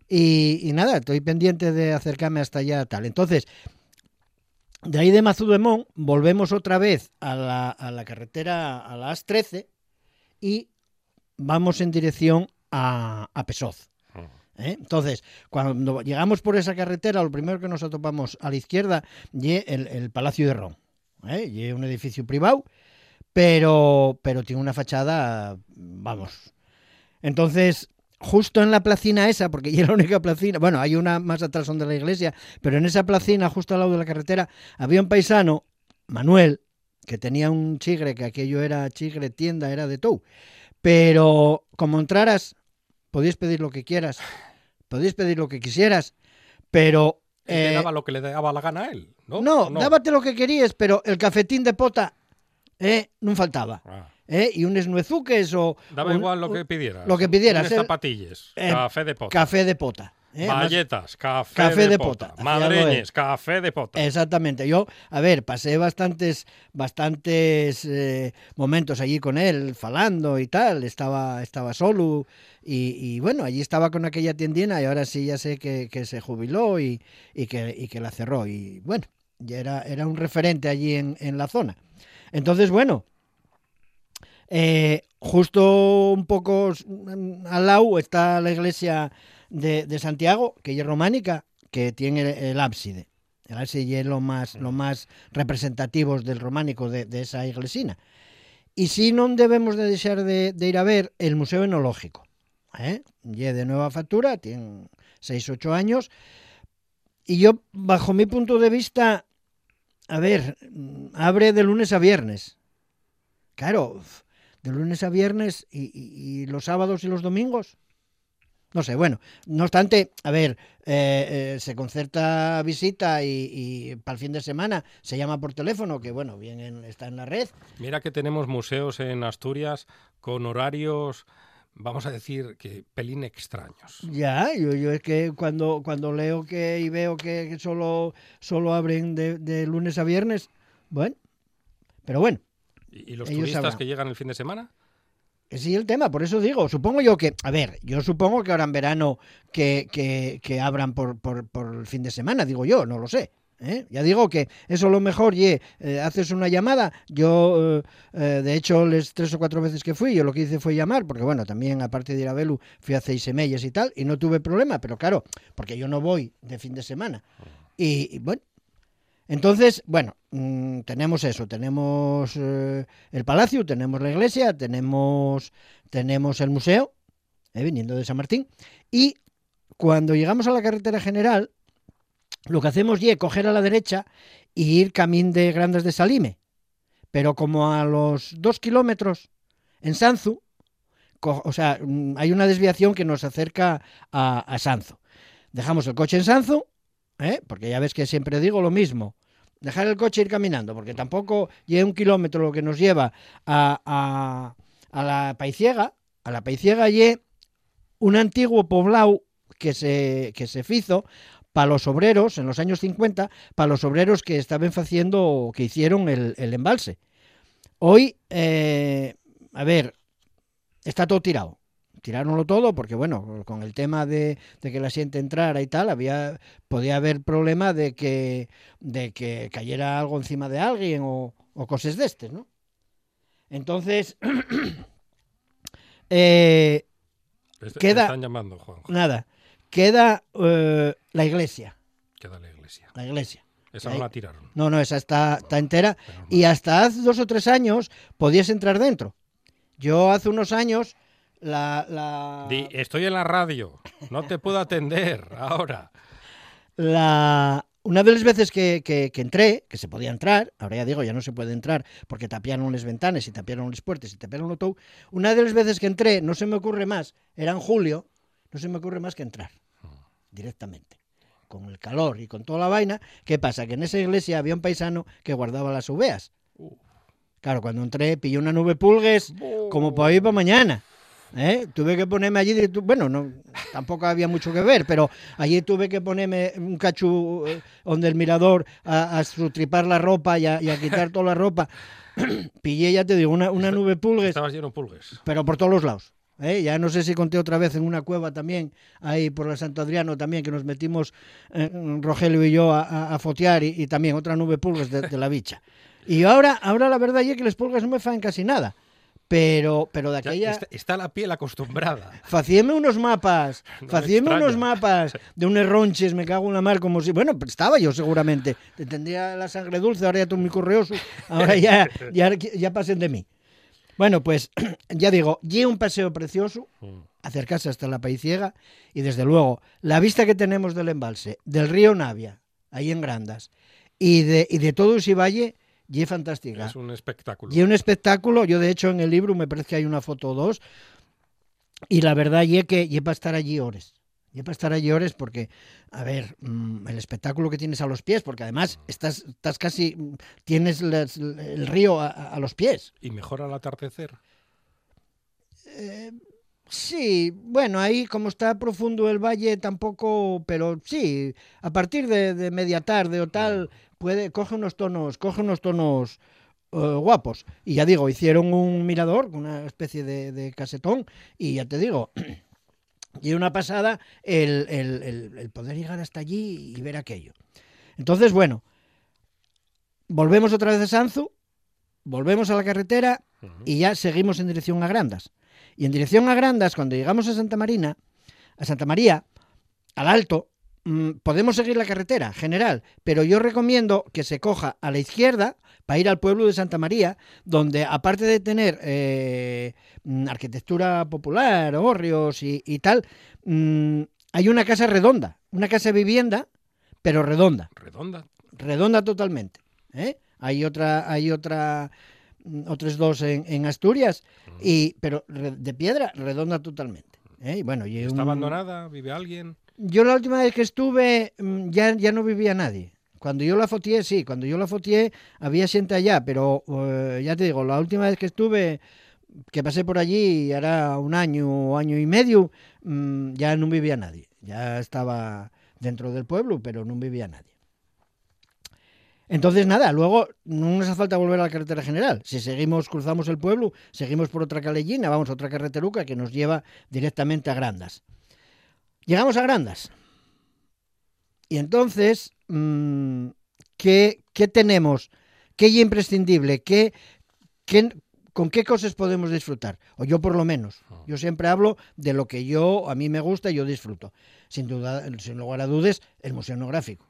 Y, y nada, estoy pendiente de acercarme hasta allá tal. Entonces, de ahí de Mazudemón volvemos otra vez a la, a la carretera, a la AS-13, y vamos en dirección a, a Pesoz. ¿Eh? Entonces, cuando llegamos por esa carretera, lo primero que nos atopamos a la izquierda el, Palacio de Ron. ¿eh? Y un edificio privado, pero, pero tiene una fachada, vamos. Entonces, justo en la placina esa, porque [laughs] ya es la única placina, bueno, hay una más atrás donde la iglesia, pero en esa placina, justo al lado de la carretera, había un paisano, Manuel, que tenía un chigre, que aquello era chigre, tienda, era de todo. Pero como entraras, podías pedir lo que quieras, podías pedir lo que quisieras, pero... Él le eh, daba lo que le daba la gana a él, ¿no? no, dábate lo que querías, pero el cafetín de pota eh, non faltaba. Ah, Eh, y unes nuezuques o... daba un- igual lo que pidieras. lo que pidieras, Unas eh. zapatillas, Eh, café de pota. Café de pota. ¿Eh? Valletas, café, Café de, de pota. pota, Madreñes, café de pota. Exactamente. Yo, a ver, pasé bastantes, bastantes eh, momentos allí con él, falando y tal. Estaba, estaba solo y, y, bueno, allí estaba con aquella tiendina y ahora sí ya sé que, que se jubiló y, y que, y que la cerró. Y bueno, ya era, era un referente allí en, en la zona. Entonces, bueno, eh, justo un poco mm, al lado está la iglesia de, de Santiago, que es románica, que tiene el, el ábside. El ábside es lo más, lo más representativos del románico de, de esa iglesina. Y si no debemos de dejar de, de ir a ver el Museo Enológico. ¿eh? Ye de nueva factura, tiene 6-8 años. Y yo, bajo mi punto de vista, a ver, mm, abre de lunes a viernes. Claro, de lunes a viernes y, y- y los sábados y los domingos. No sé, bueno, no obstante, a ver, eh, eh, se concerta visita y, y para el fin de semana se llama por teléfono, que bueno, bien en- está en la red. Mira que tenemos museos en Asturias con horarios, vamos a decir, que pelín extraños. Ya, yo, yo es que cuando, cuando leo que y veo que, que solo, solo abren de, de lunes a viernes, bueno, pero bueno, ¿Y, y los turistas sabrán. que llegan el fin de semana? Ese es el tema, por eso digo, supongo yo que, a ver, yo supongo que ahora en verano que, que, que abran por, por, por el fin de semana, digo yo, no lo sé. ¿eh? Ya digo que eso lo mejor, ye, eh, haces una llamada, yo eh, eh, de hecho les tres o cuatro veces que fui, yo lo que hice fue llamar, porque bueno, también aparte de ir a Belu, fui a Ceisemelles y tal, y no tuve problema, pero claro, porque yo no voy de fin de semana. Y, y bueno, entonces, bueno, mm, tenemos eso, tenemos eh, el palacio, tenemos la iglesia, tenemos, tenemos el museo, eh, viniendo de San Martín, y cuando llegamos a la carretera general, lo que hacemos es coger a la derecha y ir camín de Grandes de Salime, pero como a los dos kilómetros en Sanzu, o sea, mm, hay una desviación que nos acerca a, a Sanzu. Dejamos el coche en Sanzu, ¿eh? porque ya ves que siempre digo lo mismo, dejar el coche e ir caminando, porque tampoco lleva un kilómetro lo que nos lleva a, a, a la Paiciega, a la Paiciega lle un antiguo poblado que se, que se fizo para los obreros en los años 50, para los obreros que estaban haciendo, que hicieron el, el embalse. Hoy, eh, a ver, está todo tirado. Tiraronlo todo porque, bueno, con el tema de, de que la gente entrara y tal, había podía haber problema de que, de que cayera algo encima de alguien o, o cosas de este, ¿no? Entonces, [clears throat] eh, Te- te Queda- están llamando, Juanjo. nada, queda eh, la iglesia, Queda la iglesia. la iglesia. Esa no la tiraron. No, no, esa está, está entera. Y hasta hace dos o tres años podías entrar dentro. Yo hace unos años la, la, Di, estoy en la radio, no te puedo atender ahora. la- una de las veces que, que- que entré, que se podía entrar, ahora ya digo, ya no se puede entrar porque tapiaron las ventanas y tapiaron las puertas y tapiaron lo todo, una de las veces que entré, no se me ocurre más, era en julio, no se me ocurre más que entrar directamente. Con el calor y con toda la vaina, ¿qué pasa? Que en esa iglesia había un paisano que guardaba las uveas. Claro, cuando entré pillé una nube pulgues como para hoy para mañana. ¿Eh? Tuve que ponerme allí, bueno, no, tampoco había mucho que ver, pero allí tuve que ponerme un cachu eh, donde el mirador a, a sutripar la ropa y a, y a quitar toda la ropa. [clears throat] Pillé, ya te digo, una, una nube pulgues, Estabas lleno de pulgues. pero por todos los lados. ¿eh? Ya no sé si conté otra vez en una cueva también, ahí por la Santo Adriano también, que nos metimos eh, Rogelio y yo a, a- a fotear y, y también otra nube pulgas de, de la bicha. Y ahora, ahora la verdad es que las pulgas no me fan casi nada. Pero, pero de aquella... está, está la piel acostumbrada. Facíame unos mapas, [laughs] No facíame unos mapas de unos ronches, me cago en la mar, como si... Bueno, pues estaba yo seguramente. Te tendría la sangre dulce, ahora ya estoy muy correoso, ahora ya, [laughs] ya, ya pasen de mí. Bueno, pues [clears throat] ya digo, y un paseo precioso, Mm. acercarse hasta la Paiciega y desde luego la vista que tenemos del embalse, del río Navia, ahí en Grandas, y de, y de todo ese valle, y es fantástica. Es un espectáculo. Y un espectáculo, yo de hecho en el libro me parece que hay una foto o dos, y la verdad y que y para estar allí horas. Y para estar allí horas porque, a ver, mm, el espectáculo que tienes a los pies, porque además estás, estás casi, mm, tienes las- el río a, a los pies. Y mejor al atardecer. Sí, bueno, ahí como está profundo el valle tampoco, pero sí, a partir de, de media tarde o tal, puede, coge unos tonos, coge unos tonos eh, guapos. Y ya digo, hicieron un mirador, una especie de, de casetón, y ya te digo, [clears throat] y una pasada el, el- el- el poder llegar hasta allí y ver aquello. Entonces, bueno, volvemos otra vez a Sanzu, volvemos a la carretera y ya seguimos en dirección a Grandas. Y en dirección a Grandas, cuando llegamos a Santa Marina, a Santa María, al alto, podemos seguir la carretera general, pero yo recomiendo que se coja a la izquierda para ir al pueblo de Santa María, donde aparte de tener eh, mm, arquitectura popular, hórreos y, y tal, mm, hay una casa redonda, una casa vivienda, pero redonda Redonda. redonda totalmente. ¿eh? Hay otra, hay otra, mm, otros dos en, en Asturias, y, pero de piedra, redonda totalmente. ¿eh? Y bueno, y ¿Está un- abandonada? ¿Vive alguien? Yo la última vez que estuve mm, ya, ya no vivía nadie. Cuando yo la fotié, sí, cuando yo la fotié había gente allá, pero eh, ya te digo, la última vez que estuve, que pasé por allí, era un año, año y medio, mm, ya no vivía nadie. Ya estaba dentro del pueblo, pero no vivía nadie. Entonces, nada, luego no nos hace falta volver a la carretera general. Si seguimos, cruzamos el pueblo, seguimos por otra calellina, vamos a otra carreteruca que nos lleva directamente a Grandas. Llegamos a Grandas. Y entonces, mm, ¿qué, qué tenemos? ¿Qué es imprescindible? ¿Qué, qué- ¿Con qué cosas podemos disfrutar? O yo por lo menos. Yo siempre hablo de lo que yo, a mí me gusta y yo disfruto. Sin duda, sin lugar a dudas, el Museo Etnográfico.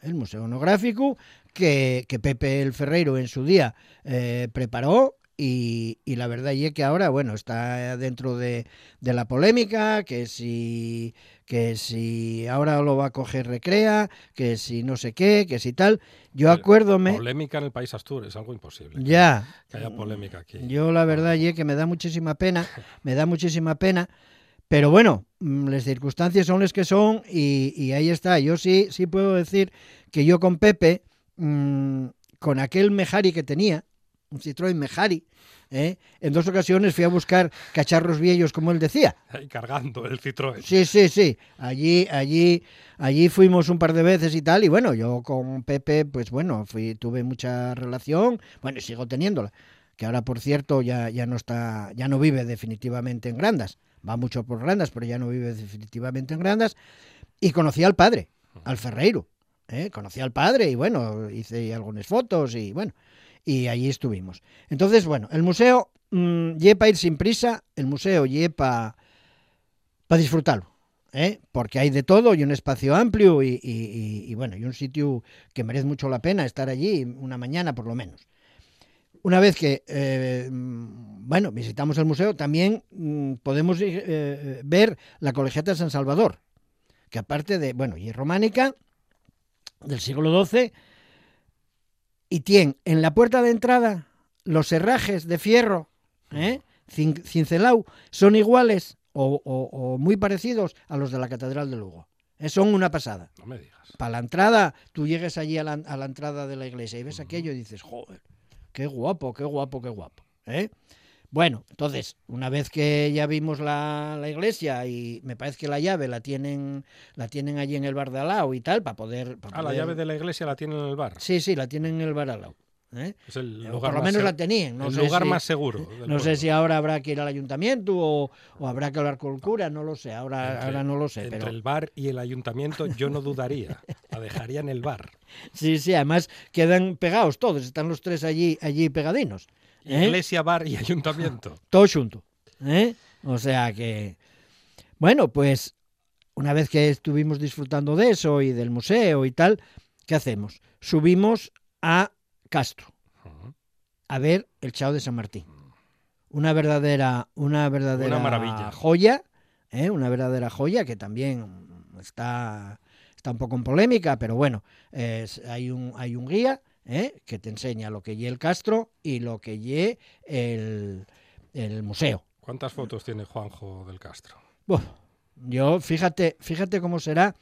El Museo Etnográfico que, que Pepe el Ferreiro en su día eh, preparó y, y la verdad es que ahora, bueno, está dentro de, de la polémica, que si, que si ahora lo va a coger Recrea, que si no sé qué, que si tal. Yo acuérdome... Polémica en el país Astur, es algo imposible. Ya. Que haya polémica aquí. Yo la verdad es que me da muchísima pena, me da muchísima pena, pero bueno, mm, las circunstancias son las que son y, y ahí está. Yo sí, sí puedo decir que yo con Pepe, mm, con aquel Mejari que tenía, un Citroën Mejari, ¿eh? en dos ocasiones fui a buscar cacharros viejos, como él decía. Ahí cargando el Citroën. Sí, sí, sí. Allí, allí, allí fuimos un par de veces y tal. Y bueno, yo con Pepe, pues bueno, fui, tuve mucha relación. Bueno, y sigo teniéndola. Que ahora, por cierto, ya, ya no está, ya no vive definitivamente en Grandas. Va mucho por Grandas, pero ya no vive definitivamente en Grandas. Y conocí al padre, al Ferreiro. ¿eh? Conocí al padre y bueno, hice algunas fotos y bueno, y allí estuvimos. Entonces, bueno, el museo mmm, para ir sin prisa, el museo para para disfrutarlo, ¿eh? porque hay de todo y un espacio amplio y, y- bueno, y un sitio que merece mucho la pena estar allí una mañana por lo menos. Una vez que, eh, mm, bueno, visitamos el museo, también mm, podemos ir, eh, ver la Colegiata de San Salvador, que aparte de, bueno, y es románica, del siglo XII, y tiene en la puerta de entrada los herrajes de fierro, ¿eh? cin- cincelau, son iguales o, o- o muy parecidos a los de la Catedral de Lugo. Eh, son una pasada. No me digas. Para la entrada, tú llegues allí a la, a la entrada de la iglesia y ves aquello y dices, joder, qué guapo, qué guapo, qué guapo. ¿eh? Bueno, entonces, una vez que ya vimos la, la iglesia y me parece que la llave la tienen, la tienen allí en el bar de al lado y tal, para poder... para Ah, la llave de la iglesia la tienen en el bar. Sí, sí, la tienen en el bar al lado. ¿eh? Es el O lugar por lo menos la tenían. No el lugar si- más seguro. [laughs] No sé si ahora habrá que ir al ayuntamiento o, o habrá que hablar con el cura, no lo sé, ahora, Entre- ahora no lo sé. Entre Pero el bar y el ayuntamiento yo no dudaría. la dejaría en el bar. [laughs] sí, sí, además quedan pegados todos, están los tres allí, allí pegadinos. ¿Eh? Iglesia, bar y [laughs] ayuntamiento. Todo junto. ¿eh? O sea que, bueno, pues una vez que estuvimos disfrutando de eso y del museo y tal, ¿qué hacemos? Subimos a Castro a ver el Chao de San Martín. Una verdadera, una verdadera Una maravilla. joya, ¿eh? una verdadera joya que también está, está un poco en polémica, pero bueno, es- hay, un, hay un guía ¿eh? que te enseña lo que lle el Castro y lo que lle el, el museo. ¿Cuántas fotos tiene Juanjo del Castro? Buf, yo, fíjate, fíjate cómo será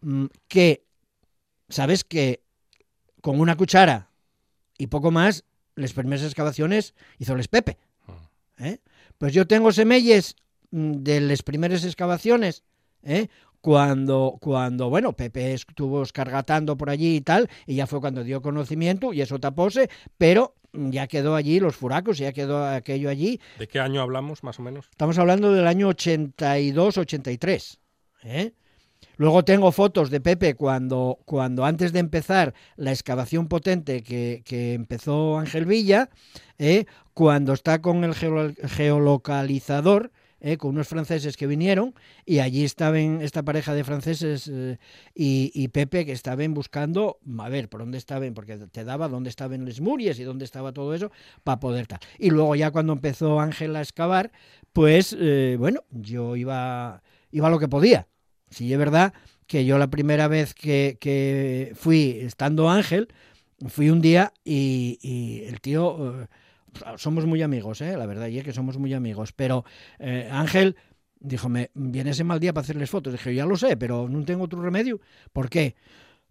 mm, que, sabes que con una cuchara y poco más, las primeras excavaciones hizo les Pepe. ¿eh? Pues yo tengo semelles mm, de las primeras excavaciones, ¿eh? Cuando, cuando, bueno, Pepe estuvo escargatando por allí y tal, y ya fue cuando dio conocimiento, y eso tapóse, pero ya quedó allí los furacos, ya quedó aquello allí. ¿De qué año hablamos, más o menos? Estamos hablando del año 82-83. ¿eh? Luego tengo fotos de Pepe cuando, cuando antes de empezar la excavación potente que, que empezó Ángel Villa, ¿eh? cuando está con el geolocalizador, ¿eh? con unos franceses que vinieron y allí estaban esta pareja de franceses eh, y, y, Pepe que estaban buscando, a ver, por dónde estaban, porque te daba dónde estaban las muries y dónde estaba todo eso para poder tal. Y luego ya cuando empezó Ángel a excavar, pues eh, bueno, yo iba, iba lo que podía. Si es verdad que yo la primera vez que, que fui estando Ángel, fui un día y, y el tío somos muy amigos, ¿eh? la verdad, y es que somos muy amigos. Pero eh, Ángel dijo, me viene ese mal día para hacerles fotos. Dije, ya lo sé, pero no tengo otro remedio. ¿Por qué?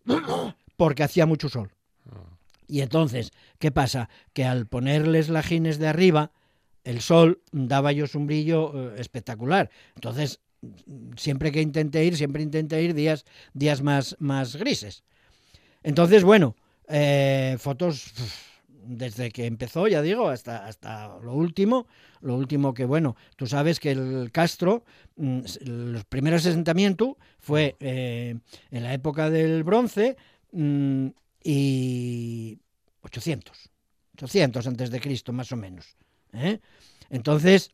[clears throat] Porque hacía mucho sol. Y entonces, ¿qué pasa? Que al ponerles lajines de arriba, el sol daba ellos un brillo eh, espectacular. Entonces, siempre que intenté ir, siempre intenté ir días, días más, más grises. Entonces, bueno, eh, fotos desde que empezó, ya digo, hasta, hasta lo último, lo último que, bueno, tú sabes que el Castro, mm, los primeros asentamientos fue eh, en la época del bronce mm, y 800, 800 antes de Cristo, más o menos. ¿eh? Entonces,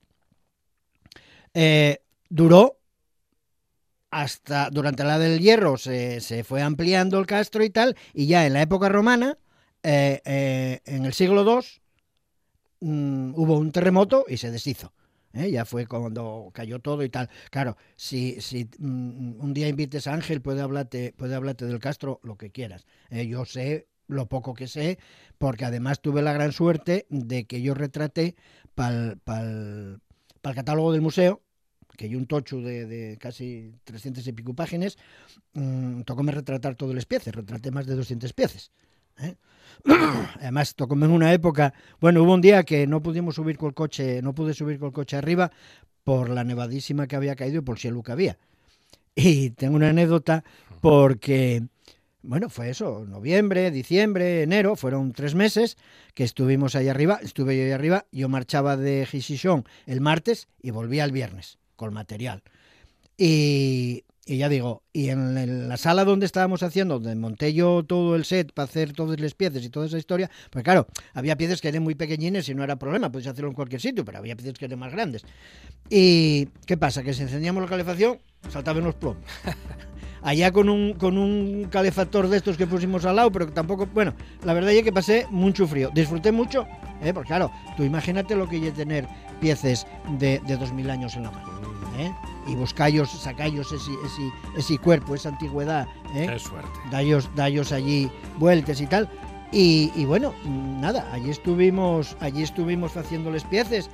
eh, duró hasta durante la del hierro se, se fue ampliando el castro y tal, y ya en la época romana, eh, eh, en el siglo II mm, hubo un terremoto y se deshizo. ¿eh? Ya fue cuando cayó todo y tal. Claro, si, si mm, un día invites a Ángel, puede hablarte, puede hablarte del Castro lo que quieras. yo sé lo poco que sé, porque además tuve la gran suerte de que yo retraté para el catálogo del museo, que hay un tocho de, casi 300 y pico páginas, mmm, tocóme retratar todas las piezas, retraté más de 200 piezas. ¿Eh? [clears throat] Además, tocó en una época, bueno, hubo un día que no pudimos subir con el coche, no pude subir con el coche arriba por la nevadísima que había caído y por si que había. Y tengo una anécdota porque, bueno, fue eso, noviembre, diciembre, enero, fueron tres meses que estuvimos ahí arriba, estuve yo ahí arriba, yo marchaba de Gisishon el martes y volvía el viernes con material. Y y ya digo, y en, la sala donde estábamos haciendo, donde monté yo todo el set para hacer todas las piezas y toda esa historia, pues claro, había piezas que eran muy pequeñines y no era problema, podéis hacerlo en cualquier sitio, pero había piezas que eran más grandes. ¿Y qué pasa? Que si encendíamos la calefacción, saltaban los plomos. [laughs] Allá con un, con un calefactor de estos que pusimos al lado, pero tampoco, bueno, la verdad es que pasé mucho frío. Disfruté mucho, ¿eh? porque claro, tú imagínate lo que hay tener piezas de, de 2000 años en la mano. Y buscallos, sacallos ese, ese, ese cuerpo, esa antigüedad. ¿eh? Qué suerte. Dallos, dallos allí vueltas y tal. Y, y, bueno, nada, allí estuvimos, allí estuvimos haciéndoles piezas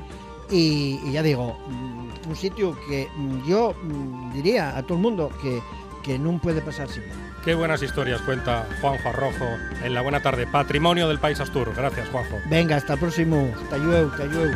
y, y, ya digo, mm, un sitio que yo mm, diría a todo el mundo que, que no puede pasar sin Qué buenas historias cuenta Juanjo Arrojo en la buena tarde. Patrimonio del País Astur. Gracias, Juanjo. Venga, hasta el próximo. Hasta luego, hasta luego.